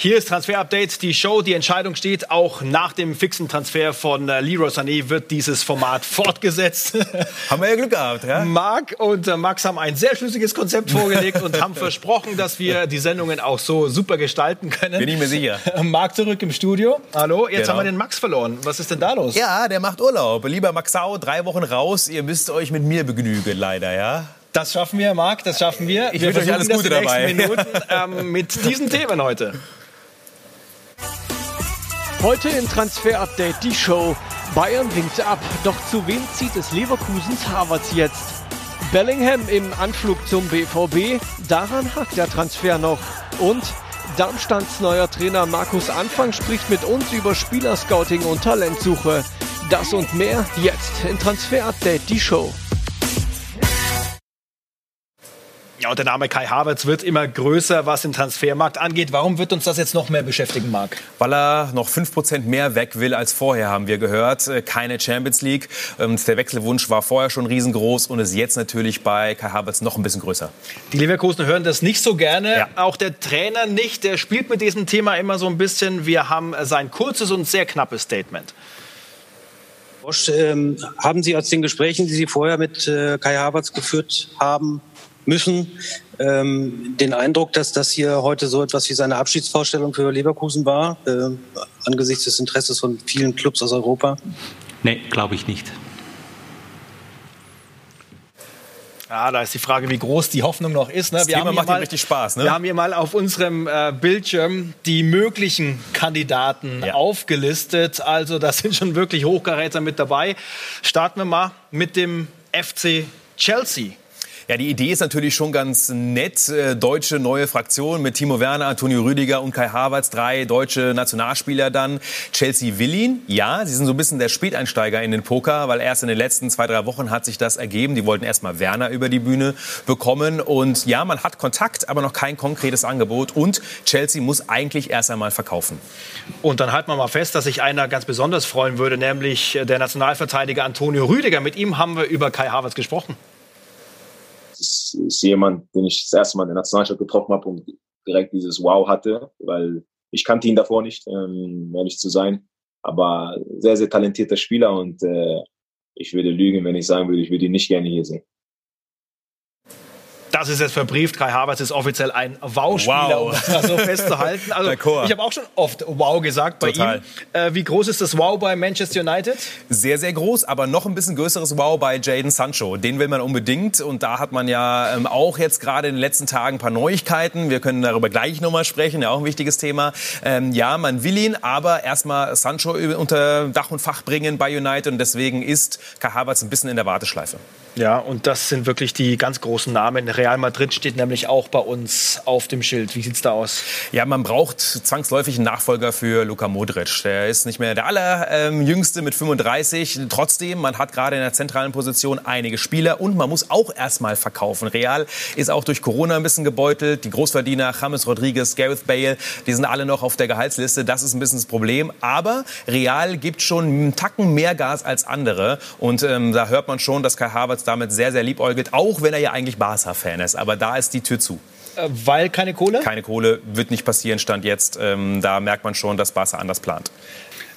Hier ist Transfer Update, die Show. Die Entscheidung steht. Auch nach dem fixen Transfer von äh, Leroy Sané wird dieses Format fortgesetzt. Haben wir ja Glück gehabt, ja? Marc und äh, Max haben ein sehr schlüssiges Konzept vorgelegt und haben versprochen, dass wir die Sendungen auch so super gestalten können. Bin ich mir sicher. Marc zurück im Studio. Hallo, jetzt Genau. haben wir den Max verloren. Was ist denn da los? Ja, der macht Urlaub. Lieber Maxau, drei Wochen raus. Ihr müsst euch mit mir begnügen, leider, ja? Das schaffen wir, Marc, das schaffen wir. Ich wünsche euch alles Gute nächsten Minuten ähm, mit diesen Themen heute. Heute im Transfer Update die Show. Bayern winkt ab, doch zu wem zieht es Leverkusens Havertz jetzt? Bellingham im Anflug zum BVB, daran hakt der Transfer noch. Und Darmstads neuer Trainer Markus Anfang spricht mit uns über Spielerscouting und Talentsuche. Das und mehr jetzt in Transfer Update die Show. Ja, und der Name Kai Havertz wird immer größer, was den Transfermarkt angeht. Warum wird uns das jetzt noch mehr beschäftigen, Marc? Weil er noch 5% mehr weg will als vorher, haben wir gehört. Äh, Keine Champions League. Ähm, Der Wechselwunsch war vorher schon riesengroß und ist jetzt natürlich bei Kai Havertz noch ein bisschen größer. Die Leverkusen hören das nicht so gerne, Ja. auch der Trainer nicht. Der spielt mit diesem Thema immer so ein bisschen. Wir haben sein kurzes und sehr knappes Statement. Bosch, ähm, haben Sie aus den Gesprächen, die Sie vorher mit äh, Kai Havertz geführt haben müssen, ähm, den Eindruck, dass das hier heute so etwas wie seine Abschiedsvorstellung für Leverkusen war, äh, angesichts des Interesses von vielen Clubs aus Europa? Nee, glaube ich nicht. Ja, da ist die Frage, wie groß die Hoffnung noch ist. Ne? Das Thema hier macht ihm richtig Spaß, ne? Wir haben hier mal auf unserem äh, Bildschirm die möglichen Kandidaten Ja. aufgelistet. Also da sind schon wirklich Hochkaräter mit dabei. Starten wir mal mit dem FC Chelsea. Ja, die Idee ist natürlich schon ganz nett. Äh, Deutsche neue Fraktion mit Timo Werner, Antonio Rüdiger und Kai Havertz, drei deutsche Nationalspieler dann. Chelsea will ihn, ja, sie sind so ein bisschen der Späteinsteiger in den Poker, weil erst in den letzten zwei, drei Wochen hat sich das ergeben. Die wollten erst mal Werner über die Bühne bekommen. Und ja, man hat Kontakt, aber noch kein konkretes Angebot. Und Chelsea muss eigentlich erst einmal verkaufen. Und dann halten wir mal fest, dass sich einer ganz besonders freuen würde, nämlich der Nationalverteidiger Antonio Rüdiger. Mit ihm haben wir über Kai Havertz gesprochen. Ist, jemand, den ich das erste Mal in der Nationalstadt getroffen habe und direkt dieses Wow hatte, weil ich kannte ihn davor nicht, ähm, ehrlich zu sein. Aber sehr, sehr talentierter Spieler und äh, ich würde lügen, wenn ich sagen würde, ich würde ihn nicht gerne hier sehen. Das ist jetzt verbrieft. Kai Havertz ist offiziell ein Wow-Spieler, Wow. um das so festzuhalten. Also, ich habe auch schon oft Wow gesagt bei Total. ihm. Äh, wie groß ist das Wow bei Manchester United? Sehr, sehr groß, aber noch ein bisschen größeres Wow bei Jaden Sancho. Den will man unbedingt und da hat man ja ähm, auch jetzt gerade in den letzten Tagen ein paar Neuigkeiten. Wir können darüber gleich nochmal sprechen, ja auch ein wichtiges Thema. Ähm, ja, man will ihn, aber erstmal Sancho unter Dach und Fach bringen bei United und deswegen ist Kai Havertz ein bisschen in der Warteschleife. Ja, und das sind wirklich die ganz großen Namen. Real Madrid steht nämlich auch bei uns auf dem Schild. Wie sieht's da aus? Ja, man braucht zwangsläufig einen Nachfolger für Luka Modric. Der ist nicht mehr der allerjüngste mit 35. Trotzdem, man hat gerade in der zentralen Position einige Spieler und man muss auch erstmal verkaufen. Real ist auch durch Corona ein bisschen gebeutelt. Die Großverdiener, James Rodriguez, Gareth Bale, die sind alle noch auf der Gehaltsliste. Das ist ein bisschen das Problem. Aber Real gibt schon einen Tacken mehr Gas als andere. Und ähm, da hört man schon, dass Kai Havertz damit sehr, sehr liebäugelt. Auch wenn er ja eigentlich Barca-Fan ist. Aber da ist die Tür zu. Äh, weil keine Kohle? Keine Kohle wird nicht passieren, Stand jetzt. Ähm, da merkt man schon, dass Barca anders plant.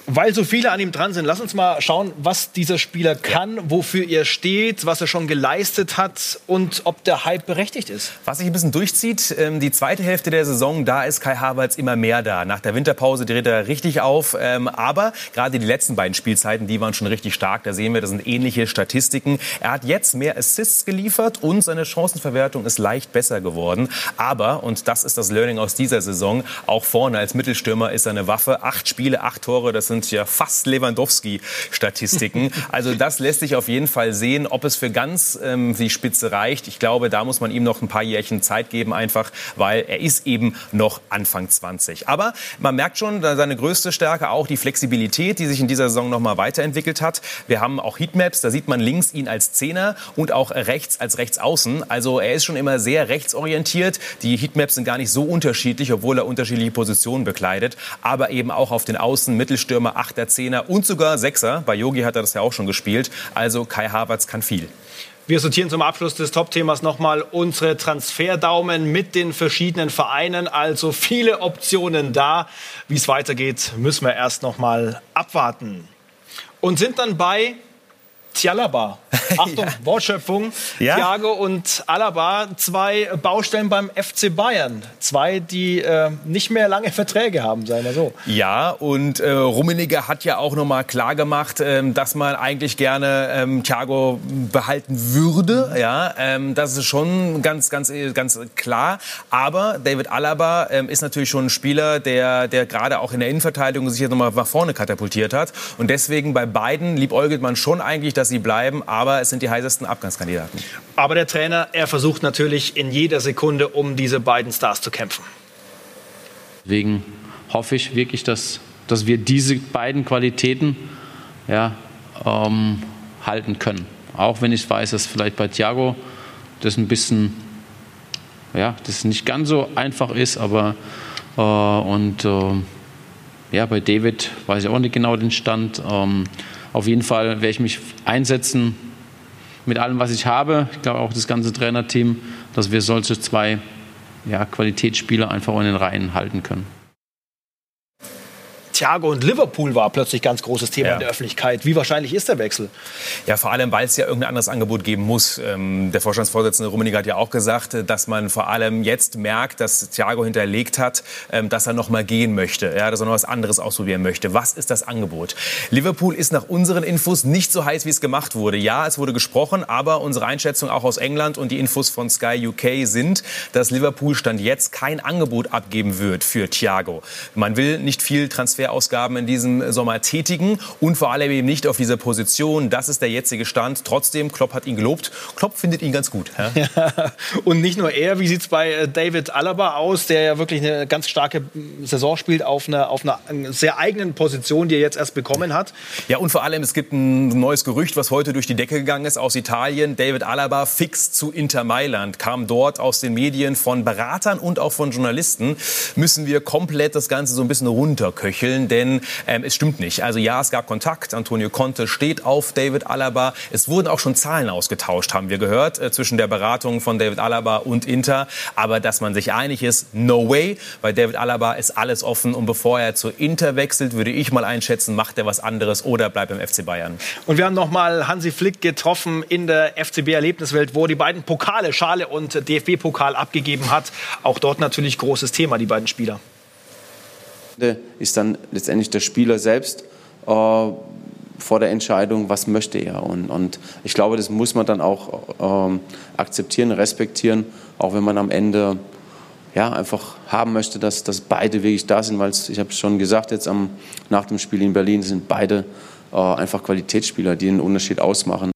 Weil so viele an ihm dran sind, lass uns mal schauen, was dieser Spieler kann, wofür er steht, was er schon geleistet hat und ob der Hype berechtigt ist. Was sich ein bisschen durchzieht, ähm, die zweite Hälfte der Saison, da ist Kai Havertz immer mehr da. Nach der Winterpause dreht er richtig auf. Ähm, aber gerade die letzten beiden Spielzeiten, die waren schon richtig stark. Da sehen wir, das sind ähnliche Statistiken. Er hat jetzt mehr Assists geliefert und seine Chancenverwertung ist leicht besser geworden. Aber, und das ist das Learning aus dieser Saison, auch vorne als Mittelstürmer ist er eine Waffe. Acht Spiele, acht Tore, das sind ja fast Lewandowski-Statistiken. also das lässt sich auf jeden Fall sehen, ob es für ganz ähm, die Spitze reicht. Ich glaube, da muss man ihm noch ein paar Jährchen Zeit geben, einfach, weil er ist eben noch Anfang 20. Aber man merkt schon, seine größte Stärke auch die Flexibilität, die sich in dieser Saison noch mal weiterentwickelt hat. Wir haben auch Heatmaps, da sieht man links ihn als Zehner und auch rechts als Rechtsaußen. Also er ist schon immer sehr rechtsorientiert. Die Heatmaps sind gar nicht so unterschiedlich, obwohl er unterschiedliche Positionen bekleidet. Aber eben auch auf den Außen, Mittelstürmer, Achter, Zehner und sogar Sechser. Bei Yogi hat er das ja auch schon gespielt. Also Kai Havertz kann viel. Wir sortieren zum Abschluss des Top-Themas nochmal unsere Transferdaumen mit den verschiedenen Vereinen. Also viele Optionen da. Wie es weitergeht, müssen wir erst nochmal abwarten. Und sind dann bei Tialaba. Achtung, ja. Wortschöpfung. Ja. Thiago und Alaba, zwei Baustellen beim FC Bayern. Zwei, die äh, nicht mehr lange Verträge haben, sagen wir so. Ja, und äh, Rummenigge hat ja auch noch mal klar gemacht, äh, dass man eigentlich gerne ähm, Thiago behalten würde. Ja, ähm, das ist schon ganz, ganz, ganz klar. Aber David Alaba ähm, ist natürlich schon ein Spieler, der, der gerade auch in der Innenverteidigung sich jetzt noch mal nach vorne katapultiert hat. Und deswegen bei beiden liebäugelt man schon eigentlich, dass sie bleiben. Aber es sind die heißesten Abgangskandidaten. Aber der Trainer, er versucht natürlich in jeder Sekunde, um diese beiden Stars zu kämpfen. Deswegen hoffe ich wirklich, dass, dass wir diese beiden Qualitäten ja, ähm, halten können. Auch wenn ich weiß, dass vielleicht bei Thiago das ein bisschen, ja, das nicht ganz so einfach ist, aber äh, und äh, ja, bei David weiß ich auch nicht genau den Stand. Ähm, auf jeden Fall werde ich mich einsetzen, mit allem, was ich habe, ich glaube auch das ganze Trainerteam, dass wir solche zwei ja, Qualitätsspieler einfach in den Reihen halten können. Thiago und Liverpool war plötzlich ganz großes Thema ja. in der Öffentlichkeit. Wie wahrscheinlich ist der Wechsel? Ja, vor allem, weil es ja irgendein anderes Angebot geben muss. Ähm, der Vorstandsvorsitzende Rummenigge hat ja auch gesagt, dass man vor allem jetzt merkt, dass Thiago hinterlegt hat, ähm, dass er noch mal gehen möchte, ja, dass er noch was anderes ausprobieren möchte. Was ist das Angebot? Liverpool ist nach unseren Infos nicht so heiß, wie es gemacht wurde. Ja, es wurde gesprochen, aber unsere Einschätzung auch aus England und die Infos von Sky UK sind, dass Liverpool Stand jetzt kein Angebot abgeben wird für Thiago. Man will nicht viel Transfer Transferausgaben in diesem Sommer tätigen und vor allem eben nicht auf dieser Position. Das ist der jetzige Stand. Trotzdem, Klopp hat ihn gelobt. Klopp findet ihn ganz gut. Ja? Ja. Und nicht nur er, wie sieht es bei äh, David Alaba aus, der ja wirklich eine ganz starke Saison spielt auf einer, auf einer sehr eigenen Position, die er jetzt erst bekommen hat. Ja, und vor allem, es gibt ein neues Gerücht, was heute durch die Decke gegangen ist aus Italien. David Alaba fix zu Inter Mailand, kam dort aus den Medien von Beratern und auch von Journalisten. Müssen wir komplett das Ganze so ein bisschen runterköcheln stellen, denn ähm, es stimmt nicht. Also ja, es gab Kontakt. Antonio Conte steht auf David Alaba. Es wurden auch schon Zahlen ausgetauscht, haben wir gehört, äh, zwischen der Beratung von David Alaba und Inter. Aber dass man sich einig ist, no way. Bei David Alaba ist alles offen. Und bevor er zu Inter wechselt, würde ich mal einschätzen, macht er was anderes oder bleibt im FC Bayern. Und wir haben noch mal Hansi Flick getroffen in der FCB-Erlebniswelt, wo die beiden Pokale, Schale und DFB-Pokal abgegeben hat. Auch dort natürlich großes Thema, die beiden Spieler ist dann letztendlich der Spieler selbst äh, vor der Entscheidung, was möchte er. Und, und ich glaube, das muss man dann auch ähm, akzeptieren, respektieren, auch wenn man am Ende ja, einfach haben möchte, dass, dass beide wirklich da sind, weil ich habe es schon gesagt, jetzt am, nach dem Spiel in Berlin sind beide äh, einfach Qualitätsspieler, die einen Unterschied ausmachen.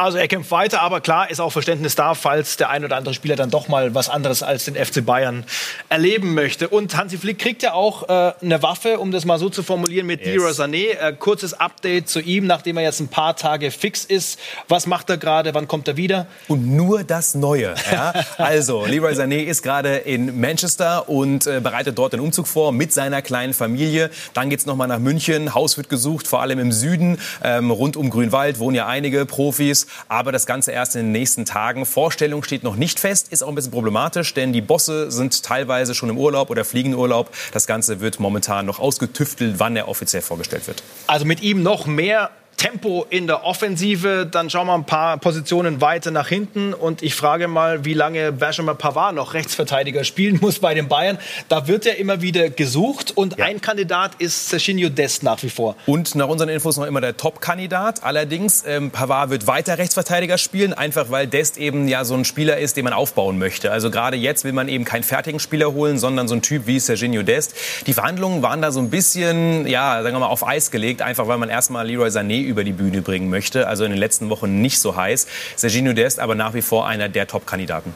Also er kämpft weiter, aber klar ist auch Verständnis da, falls der ein oder andere Spieler dann doch mal was anderes als den FC Bayern erleben möchte. Und Hansi Flick kriegt ja auch äh, eine Waffe, um das mal so zu formulieren, mit yes. Leroy Sané. Äh, kurzes Update zu ihm, nachdem er jetzt ein paar Tage fix ist. Was macht er gerade? Wann kommt er wieder? Und nur das Neue. Ja? also, Leroy Sané ist gerade in Manchester und äh, bereitet dort den Umzug vor mit seiner kleinen Familie. Dann geht es nochmal nach München. Haus wird gesucht, vor allem im Süden. Ähm, rund um Grünwald wohnen ja einige Profis aber das Ganze erst in den nächsten Tagen. Vorstellung steht noch nicht fest, ist auch ein bisschen problematisch, denn die Bosse sind teilweise schon im Urlaub oder fliegen Urlaub. Das Ganze wird momentan noch ausgetüftelt, wann er offiziell vorgestellt wird. Also mit ihm noch mehr Tempo in der Offensive. Dann schauen wir ein paar Positionen weiter nach hinten. Und ich frage mal, wie lange Benjamin Pavard noch Rechtsverteidiger spielen muss bei den Bayern. Da wird er immer wieder gesucht. Und ja. ein Kandidat ist Serginho Dest nach wie vor. Und nach unseren Infos noch immer der Top-Kandidat. Allerdings, ähm, Pavard wird weiter Rechtsverteidiger spielen, einfach weil Dest eben ja so ein Spieler ist, den man aufbauen möchte. Also gerade jetzt will man eben keinen fertigen Spieler holen, sondern so ein Typ wie Serginho Dest. Die Verhandlungen waren da so ein bisschen, ja, sagen wir mal, auf Eis gelegt, einfach weil man erstmal Leroy Sané über die Bühne bringen möchte. Also in den letzten Wochen nicht so heiß. Serginho Dest aber nach wie vor einer der Top-Kandidaten.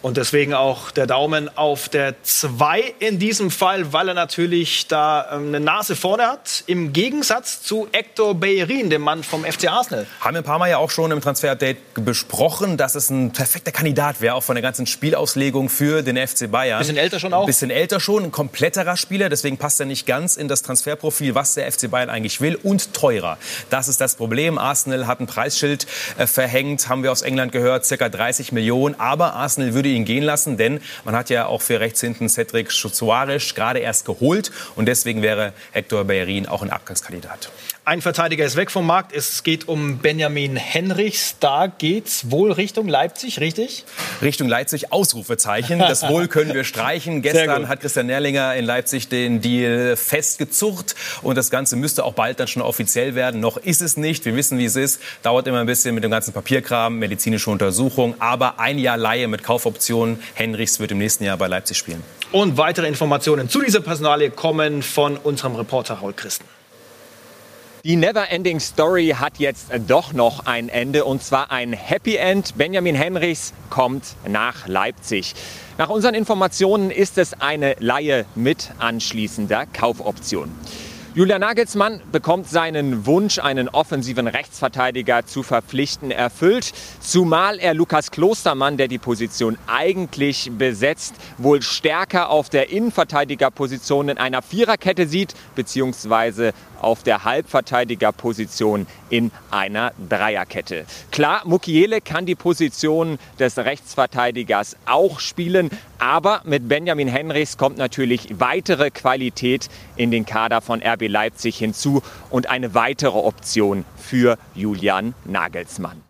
Und deswegen auch der Daumen auf der 2 in diesem Fall, weil er natürlich da ähm, eine Nase vorne hat. Im Gegensatz zu Hector Bellerin, dem Mann vom FC Arsenal. Haben wir ein paar Mal ja auch schon im Transfer-Update besprochen, dass es ein perfekter Kandidat wäre, auch von der ganzen Spielauslegung für den FC Bayern. Bisschen älter schon auch? Bisschen älter schon, ein kompletterer Spieler. Deswegen passt er nicht ganz in das Transferprofil, was der FC Bayern eigentlich will. Und teurer. Das ist das Problem. Arsenal hat ein Preisschild äh, verhängt, haben wir aus England gehört, circa 30 Millionen. Aber Arsenal würde ihn gehen lassen, denn man hat ja auch für rechts hinten Cedric Suarez gerade erst geholt und deswegen wäre Hector Bellerin auch ein Abgangskandidat. Ein Verteidiger ist weg vom Markt. Es geht um Benjamin Henrichs. Da geht's wohl Richtung Leipzig, richtig? Richtung Leipzig, Ausrufezeichen. Das Wohl können wir streichen. Gestern hat Christian Nerlinger in Leipzig den Deal festgezurrt. Und das Ganze müsste auch bald dann schon offiziell werden. Noch ist es nicht. Wir wissen, wie es ist. Dauert immer ein bisschen mit dem ganzen Papierkram, medizinische Untersuchung. Aber ein Jahr Laie mit Kaufoptionen. Henrichs wird im nächsten Jahr bei Leipzig spielen. Und weitere Informationen zu dieser Personalie kommen von unserem Reporter Raul Christen. Die Neverending Story hat jetzt doch noch ein Ende und zwar ein Happy End. Benjamin Henrichs kommt nach Leipzig. Nach unseren Informationen ist es eine Laie mit anschließender Kaufoption. Julian Nagelsmann bekommt seinen Wunsch, einen offensiven Rechtsverteidiger zu verpflichten, erfüllt. Zumal er Lukas Klostermann, der die Position eigentlich besetzt, wohl stärker auf der Innenverteidigerposition in einer Viererkette sieht, beziehungsweise auf der Halbverteidigerposition in einer Dreierkette. Klar, Mukiele kann die Position des Rechtsverteidigers auch spielen, aber mit Benjamin Henrichs kommt natürlich weitere Qualität in den Kader von RB Leipzig hinzu und eine weitere Option für Julian Nagelsmann.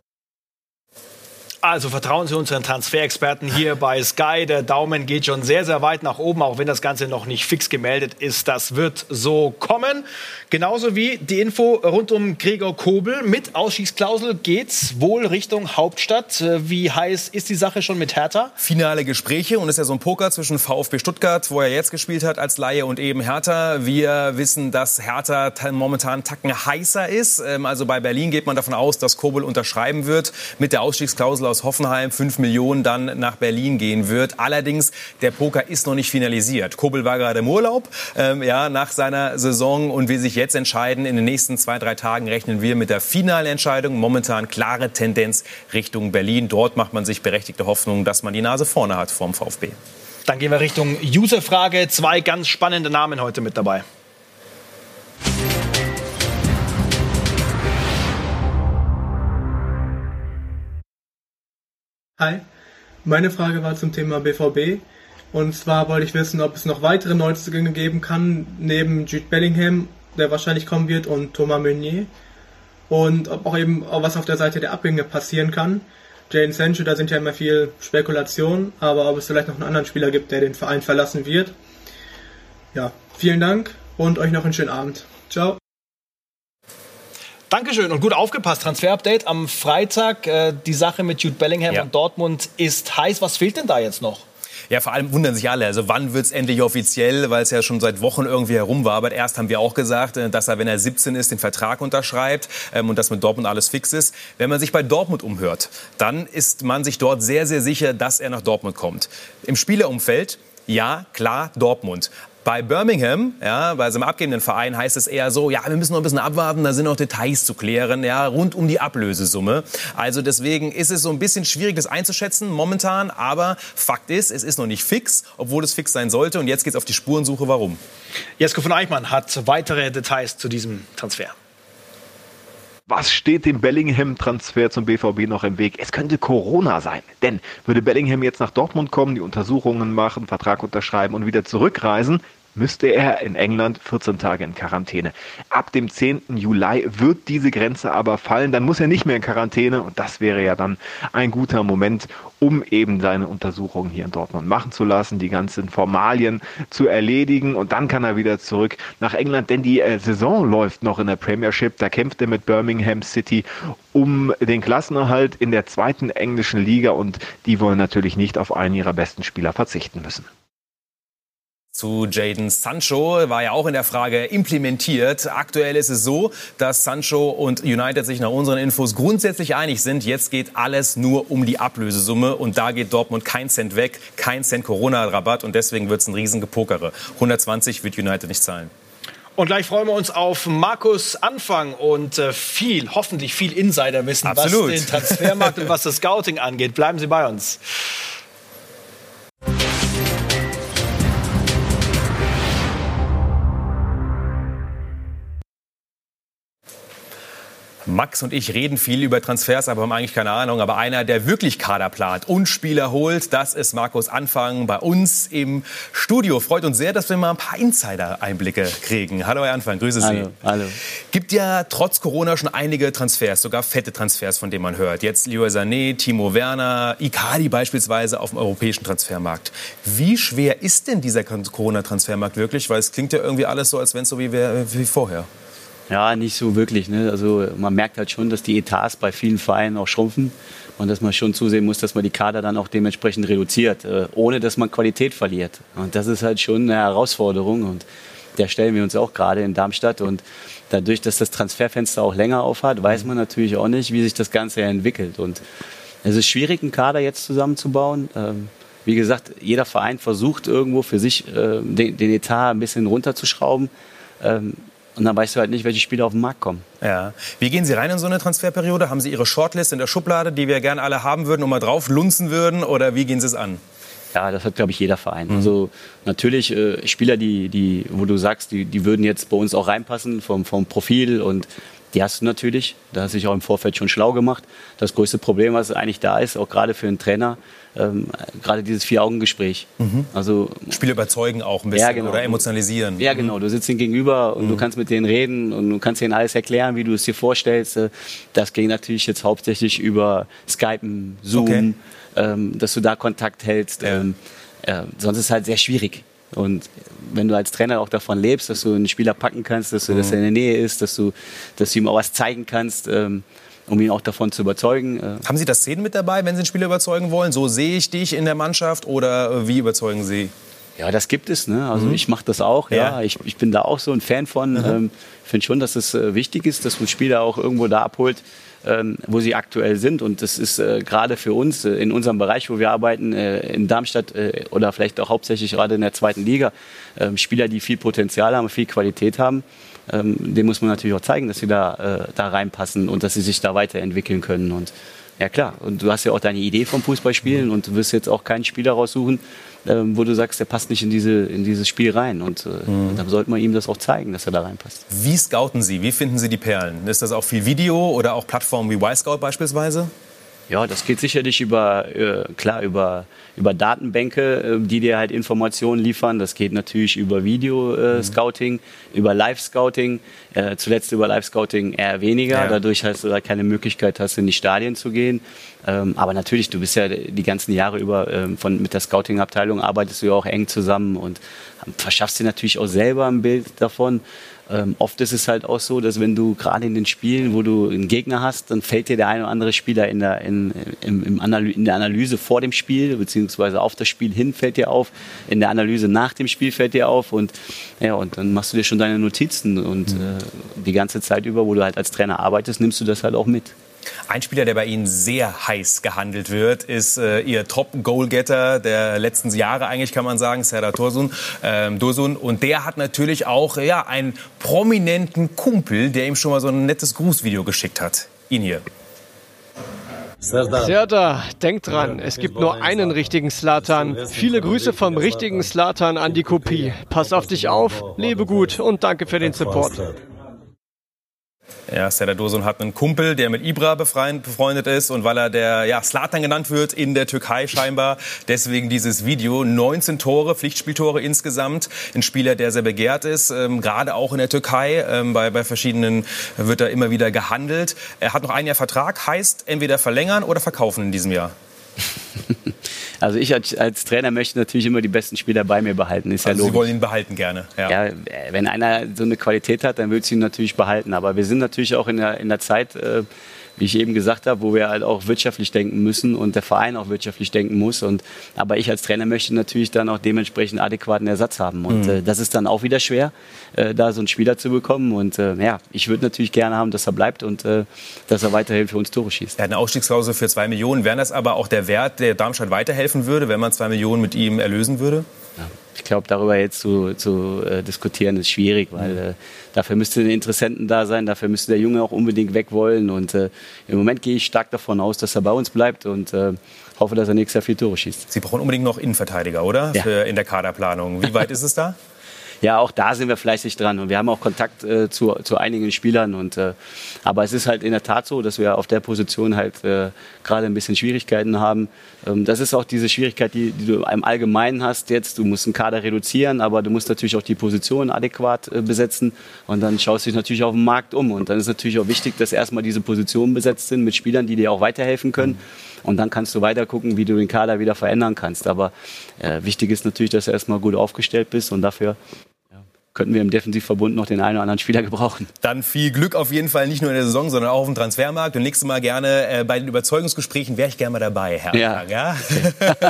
Also vertrauen Sie unseren Transferexperten hier bei Sky. Der Daumen geht schon sehr, sehr weit nach oben, auch wenn das Ganze noch nicht fix gemeldet ist. Das wird so kommen. Genauso wie die Info rund um Gregor Kobel. Mit Ausstiegsklausel geht's wohl Richtung Hauptstadt. Wie heiß ist die Sache schon mit Hertha? Finale Gespräche und es ist ja so ein Poker zwischen VfB Stuttgart, wo er jetzt gespielt hat als Laie und eben Hertha. Wir wissen, dass Hertha momentan Tacken heißer ist. Ähm, also bei Berlin geht man davon aus, dass Kobel unterschreiben wird mit der Ausstiegsklausel aus Hoffenheim 5 Millionen dann nach Berlin gehen wird. Allerdings, der Poker ist noch nicht finalisiert. Kobel war gerade im Urlaub, ähm, ja, nach seiner Saison und will sich jetzt entscheiden. In den nächsten zwei, drei Tagen rechnen wir mit der Finalentscheidung. Momentan klare Tendenz Richtung Berlin. Dort macht man sich berechtigte Hoffnung, dass man die Nase vorne hat vom VfB. Dann gehen wir Richtung Userfrage. Zwei ganz spannende Namen heute mit dabei. Hi, meine Frage war zum Thema BVB. Und zwar wollte ich wissen, ob es noch weitere Neuzugänge geben kann, neben Jude Bellingham, der wahrscheinlich kommen wird, und Thomas Meunier. Und ob auch eben was auf der Seite der Abgänge passieren kann. Jane Sancho, da sind ja immer viel Spekulation, aber ob es vielleicht noch einen anderen Spieler gibt, der den Verein verlassen wird. Ja, vielen Dank und euch noch einen schönen Abend. Ciao. Dankeschön und gut aufgepasst. Transfer-Update am Freitag. Äh, die Sache mit Jude Bellingham ja. und Dortmund ist heiß. Was fehlt denn da jetzt noch? Ja, vor allem wundern sich alle. Also wann wird es endlich offiziell, weil es ja schon seit Wochen irgendwie herum war. Aber erst haben wir auch gesagt, äh, dass er, wenn er 17 ist, den Vertrag unterschreibt ähm, und dass mit Dortmund alles fix ist. Wenn man sich bei Dortmund umhört, dann ist man sich dort sehr, sehr sicher, dass er nach Dortmund kommt. Im Spielerumfeld ja, klar, Dortmund. Bei Birmingham, ja, bei seinem abgebenden Verein, heißt es eher so, ja, wir müssen noch ein bisschen abwarten, da sind noch Details zu klären, ja, rund um die Ablösesumme. Also deswegen ist es so ein bisschen schwierig, das einzuschätzen momentan, aber Fakt ist, es ist noch nicht fix, obwohl es fix sein sollte. Und jetzt geht es auf die Spurensuche, warum. Jesko von Eichmann hat weitere Details zu diesem Transfer. Was steht dem Bellingham-Transfer zum BVB noch im Weg? Es könnte Corona sein. Denn würde Bellingham jetzt nach Dortmund kommen, die Untersuchungen machen, Vertrag unterschreiben und wieder zurückreisen, müsste er in England 14 Tage in Quarantäne. Ab dem 10. Juli wird diese Grenze aber fallen. Dann muss er nicht mehr in Quarantäne und das wäre ja dann ein guter Moment, um eben seine Untersuchungen hier in Dortmund machen zu lassen, die ganzen Formalien zu erledigen und dann kann er wieder zurück nach England, denn die äh, Saison läuft noch in der Premiership. Da kämpft er mit Birmingham City um den Klassenerhalt in der zweiten englischen Liga und die wollen natürlich nicht auf einen ihrer besten Spieler verzichten müssen. Zu Jaden Sancho war ja auch in der Frage implementiert. Aktuell ist es so, dass Sancho und United sich nach unseren Infos grundsätzlich einig sind. Jetzt geht alles nur um die Ablösesumme und da geht Dortmund kein Cent weg, kein Cent Corona-Rabatt und deswegen wird es ein Riesengepokere. 120 wird United nicht zahlen. Und gleich freuen wir uns auf Markus Anfang und äh, viel, hoffentlich viel Insiderwissen, was den Transfermarkt und was das Scouting angeht. Bleiben Sie bei uns. Max und ich reden viel über Transfers, aber haben eigentlich keine Ahnung. Aber einer, der wirklich Kader plant und Spieler holt, das ist Markus Anfang bei uns im Studio. Freut uns sehr, dass wir mal ein paar Insider-Einblicke kriegen. Hallo, Herr Anfang, grüße Sie. Hallo, hallo. Gibt ja trotz Corona schon einige Transfers, sogar fette Transfers, von denen man hört. Jetzt Leroy Sané, Timo Werner, Icardi beispielsweise auf dem europäischen Transfermarkt. Wie schwer ist denn dieser Corona-Transfermarkt wirklich? Weil es klingt ja irgendwie alles so, als wenn es so wie, wie vorher. Ja, nicht so wirklich. Ne? Also man merkt halt schon, dass die Etats bei vielen Vereinen auch schrumpfen und dass man schon zusehen muss, dass man die Kader dann auch dementsprechend reduziert, äh, ohne dass man Qualität verliert. Und das ist halt schon eine Herausforderung und der stellen wir uns auch gerade in Darmstadt und dadurch, dass das Transferfenster auch länger aufhat, weiß man natürlich auch nicht, wie sich das Ganze entwickelt und es ist schwierig, einen Kader jetzt zusammenzubauen. Ähm, wie gesagt, jeder Verein versucht irgendwo für sich äh, den, Etat ein bisschen runterzuschrauben. Und dann weißt du halt nicht, welche Spieler auf den Markt kommen. Ja. Wie gehen Sie rein in so eine Transferperiode? Haben Sie Ihre Shortlist in der Schublade, die wir gerne alle haben würden und mal drauf lunzen würden? Oder wie gehen Sie es an? Ja, das hat, glaube ich, jeder Verein. Mhm. Also natürlich äh, Spieler, die, die, wo du sagst, die, die würden jetzt bei uns auch reinpassen vom, vom Profil und die hast du natürlich. Da hast du dich auch im Vorfeld schon schlau gemacht. Das größte Problem, was eigentlich da ist, auch gerade für einen Trainer, ähm, gerade dieses Vier-Augen-Gespräch. Mhm. Also, Spiele überzeugen auch ein bisschen ja, genau. oder emotionalisieren. Ja, genau. Du sitzt ihnen gegenüber und mhm. du kannst mit denen reden und du kannst ihnen alles erklären, wie du es dir vorstellst. Äh, das ging natürlich jetzt hauptsächlich über Skypen, Zoom, okay. ähm, dass du da Kontakt hältst. Ja. Ähm, äh, sonst ist es halt sehr schwierig. Und wenn du als Trainer auch davon lebst, dass du einen Spieler packen kannst, dass, du, dass er in der Nähe ist, dass du, dass du ihm auch was zeigen kannst, ähm, um ihn auch davon zu überzeugen. Äh. Haben Sie das Szenen mit dabei, wenn Sie einen Spieler überzeugen wollen? So sehe ich dich in der Mannschaft oder äh, wie überzeugen Sie? Ja, das gibt es. Ne? Also mhm. ich mache das auch. Ja, ja. Ich, ich, bin da auch so ein Fan von. Mhm. Ähm, finde schon, dass es äh, wichtig ist, dass man Spieler auch irgendwo da abholt, ähm, wo sie aktuell sind. Und das ist äh, gerade für uns äh, in unserem Bereich, wo wir arbeiten, äh, in Darmstadt äh, oder vielleicht auch hauptsächlich gerade in der zweiten Liga, ähm, Spieler, die viel Potenzial haben, viel Qualität haben. Ähm, dem muss man natürlich auch zeigen, dass sie da, äh, da reinpassen und dass sie sich da weiterentwickeln können. Und ja klar, und du hast ja auch deine Idee vom Fußballspielen und du wirst jetzt auch keinen Spieler raussuchen, ähm, wo du sagst, der passt nicht in, diese, in dieses Spiel rein. Und äh, mhm. dann sollte man ihm das auch zeigen, dass er da reinpasst. Wie scouten Sie? Wie finden Sie die Perlen? Ist das auch viel Video oder auch Plattformen wie Y-Scout beispielsweise? Ja, das geht sicherlich über, äh, klar, über, über Datenbänke, äh, die dir halt Informationen liefern. Das geht natürlich über Video-Scouting, mhm. über Live-Scouting. Äh, zuletzt über Live-Scouting eher weniger. Ja. Dadurch hast du da keine Möglichkeit, hast in die Stadien zu gehen. Ähm, aber natürlich, du bist ja die ganzen Jahre über ähm, von, mit der Scouting-Abteilung arbeitest du ja auch eng zusammen und verschaffst dir natürlich auch selber ein Bild davon. Ähm, oft ist es halt auch so, dass wenn du gerade in den Spielen, wo du einen Gegner hast, dann fällt dir der eine oder andere Spieler in der, in, im, im Analy in der Analyse vor dem Spiel, beziehungsweise auf das Spiel hin fällt dir auf, in der Analyse nach dem Spiel fällt dir auf und, ja, und dann machst du dir schon deine Notizen und mhm. äh, die ganze Zeit über, wo du halt als Trainer arbeitest, nimmst du das halt auch mit. Ein Spieler, der bei Ihnen sehr heiß gehandelt wird, ist äh, Ihr Top-Goalgetter der letzten Jahre eigentlich, kann man sagen, Serdar Dursun. Ähm, Dursun. Und der hat natürlich auch ja, einen prominenten Kumpel, der ihm schon mal so ein nettes Grußvideo geschickt hat. Ihn hier. Serdar, denk dran, es gibt nur einen richtigen Slatan. Viele Grüße vom richtigen Slatan an die Kopie. Pass auf dich auf, lebe gut und danke für den Support. Ja, Serdar Dursun hat einen Kumpel, der mit Ibra befreundet ist und weil er der ja, Slatan genannt wird in der Türkei scheinbar. Deswegen dieses Video. 19 Tore, Pflichtspieltore insgesamt. Ein Spieler, der sehr begehrt ist, ähm, gerade auch in der Türkei. Ähm, bei, bei verschiedenen wird er immer wieder gehandelt. Er hat noch ein Jahr Vertrag, heißt entweder verlängern oder verkaufen in diesem Jahr. Also ich als, als, Trainer möchte natürlich immer die besten Spieler bei mir behalten. Ist also ja logisch. Sie wollen ihn behalten gerne. Ja. ja. wenn einer so eine Qualität hat, dann will ich ihn natürlich behalten. Aber wir sind natürlich auch in der, in der Zeit, äh, wie ich eben gesagt habe, wo wir halt auch wirtschaftlich denken müssen und der Verein auch wirtschaftlich denken muss. Und, aber ich als Trainer möchte natürlich dann auch dementsprechend adäquaten Ersatz haben. Und mhm. äh, das ist dann auch wieder schwer, äh, da so einen Spieler zu bekommen. Und äh, ja, ich würde natürlich gerne haben, dass er bleibt und äh, dass er weiterhin für uns Tore schießt. Er hat eine Ausstiegsklausel für zwei Millionen. Wäre das aber auch der Wert, der Darmstadt weiterhelfen würde, wenn man zwei Millionen mit ihm erlösen würde? Ich glaube, darüber jetzt zu, zu äh, diskutieren, ist schwierig, weil äh, dafür müsste ein Interessenten da sein, dafür müsste der Junge auch unbedingt weg wollen. Und äh, im Moment gehe ich stark davon aus, dass er bei uns bleibt und äh, hoffe, dass er nächstes Jahr viel Tore schießt. Sie brauchen unbedingt noch Innenverteidiger, oder? Ja. Für, in der Kaderplanung. Wie weit ist es da? Ja, auch da sind wir fleißig dran und wir haben auch Kontakt äh, zu, zu einigen Spielern. Und, äh, aber es ist halt in der Tat so, dass wir auf der Position halt äh, gerade ein bisschen Schwierigkeiten haben. Ähm, das ist auch diese Schwierigkeit, die, die, du im Allgemeinen hast jetzt. Du musst einen Kader reduzieren, aber du musst natürlich auch die Position adäquat äh, besetzen. Und dann schaust du dich natürlich auf den Markt um. Und dann ist natürlich auch wichtig, dass erstmal diese Positionen besetzt sind mit Spielern, die dir auch weiterhelfen können. Und dann kannst du weiter gucken, wie du den Kader wieder verändern kannst. Aber äh, wichtig ist natürlich, dass du erstmal gut aufgestellt bist und dafür könnten wir im Defensivverbund noch den einen oder anderen Spieler gebrauchen. Dann viel Glück auf jeden Fall, nicht nur in der Saison, sondern auch auf dem Transfermarkt. Und nächstes Mal gerne äh, bei den Überzeugungsgesprächen wäre ich gerne mal dabei, Herr. Ja, ja?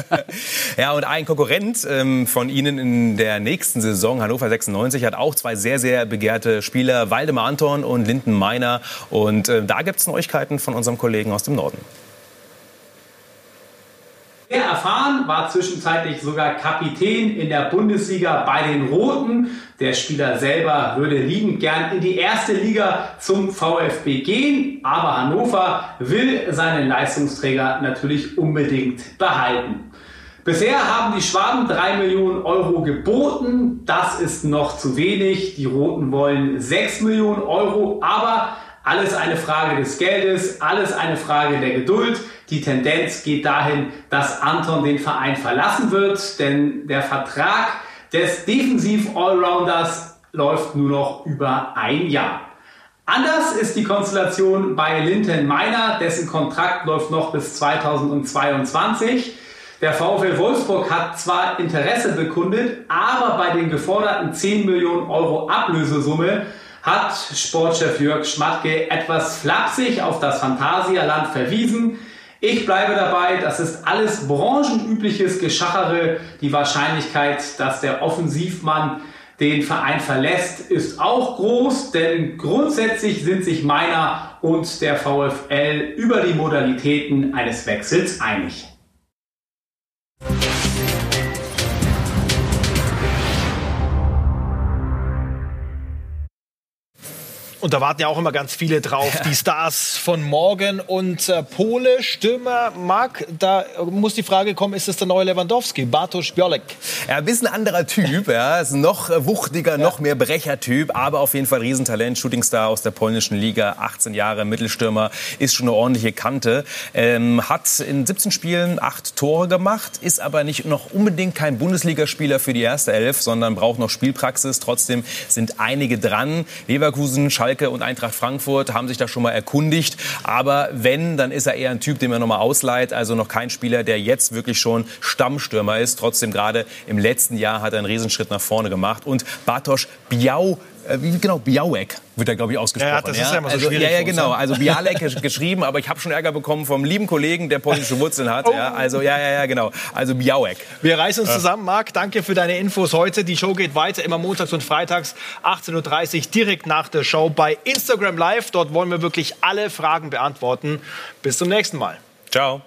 ja und ein Konkurrent ähm, von Ihnen in der nächsten Saison, Hannover 96, hat auch zwei sehr, sehr begehrte Spieler, Waldemar Anton und Linden Meiner. Und äh, da gibt es Neuigkeiten von unserem Kollegen aus dem Norden. Sehr erfahren, war zwischenzeitlich sogar Kapitän in der Bundesliga bei den Roten. Der Spieler selber würde liebend gern in die erste Liga zum VfB gehen, aber Hannover will seinen Leistungsträger natürlich unbedingt behalten. Bisher haben die Schwaben 3 Millionen Euro geboten. Das ist noch zu wenig. Die Roten wollen 6 Millionen Euro, aber alles eine Frage des Geldes, alles eine Frage der Geduld. Die Tendenz geht dahin, dass Anton den Verein verlassen wird, denn der Vertrag des Defensiv-Allrounders läuft nur noch über ein Jahr. Anders ist die Konstellation bei Linton Meiner, dessen Kontrakt läuft noch bis 2022. Der VfL Wolfsburg hat zwar Interesse bekundet, aber bei den geforderten 10 Millionen Euro Ablösesumme hat Sportchef Jörg Schmatke etwas flapsig auf das Phantasialand verwiesen. Ich bleibe dabei, das ist alles branchenübliches Geschachere. Die Wahrscheinlichkeit, dass der Offensivmann den Verein verlässt, ist auch groß, denn grundsätzlich sind sich meiner und der VfL über die Modalitäten eines Wechsels einig. Und da warten ja auch immer ganz viele drauf. Die Stars von morgen und äh, Pole, Stürmer, Marc, da muss die Frage kommen, ist es der neue Lewandowski, Bartosz Biolek? Ja, ein bisschen anderer Typ, ja, ist noch wuchtiger, ja. noch mehr Brechertyp, aber auf jeden Fall Riesentalent, Shootingstar aus der polnischen Liga, 18 Jahre, Mittelstürmer, ist schon eine ordentliche Kante, ähm, hat in 17 Spielen acht Tore gemacht, ist aber nicht noch unbedingt kein Bundesligaspieler für die erste Elf, sondern braucht noch Spielpraxis. Trotzdem sind einige dran. Leverkusen, Schalke Schalke und Eintracht Frankfurt haben sich da schon mal erkundigt. Aber wenn, dann ist er eher ein Typ, den man noch mal ausleiht. Also noch kein Spieler, der jetzt wirklich schon Stammstürmer ist. Trotzdem gerade im letzten Jahr hat er einen Riesenschritt nach vorne gemacht. Und Bartosz Biau wie genau, Białek wird da, glaube ich, ausgesprochen. Ja, das ist ja immer so also, schwierig. Ja, ja, genau. Also Białek geschrieben, aber ich habe schon Ärger bekommen vom lieben Kollegen, der polnische Wurzeln hat. Oh. Ja, also, ja, ja, ja, genau. Also Białek. Wir reißen uns zusammen. Marc, danke für deine Infos heute. Die Show geht weiter, immer montags und freitags, 18.30 Uhr, direkt nach der Show bei Instagram Live. Dort wollen wir wirklich alle Fragen beantworten. Bis zum nächsten Mal. Ciao.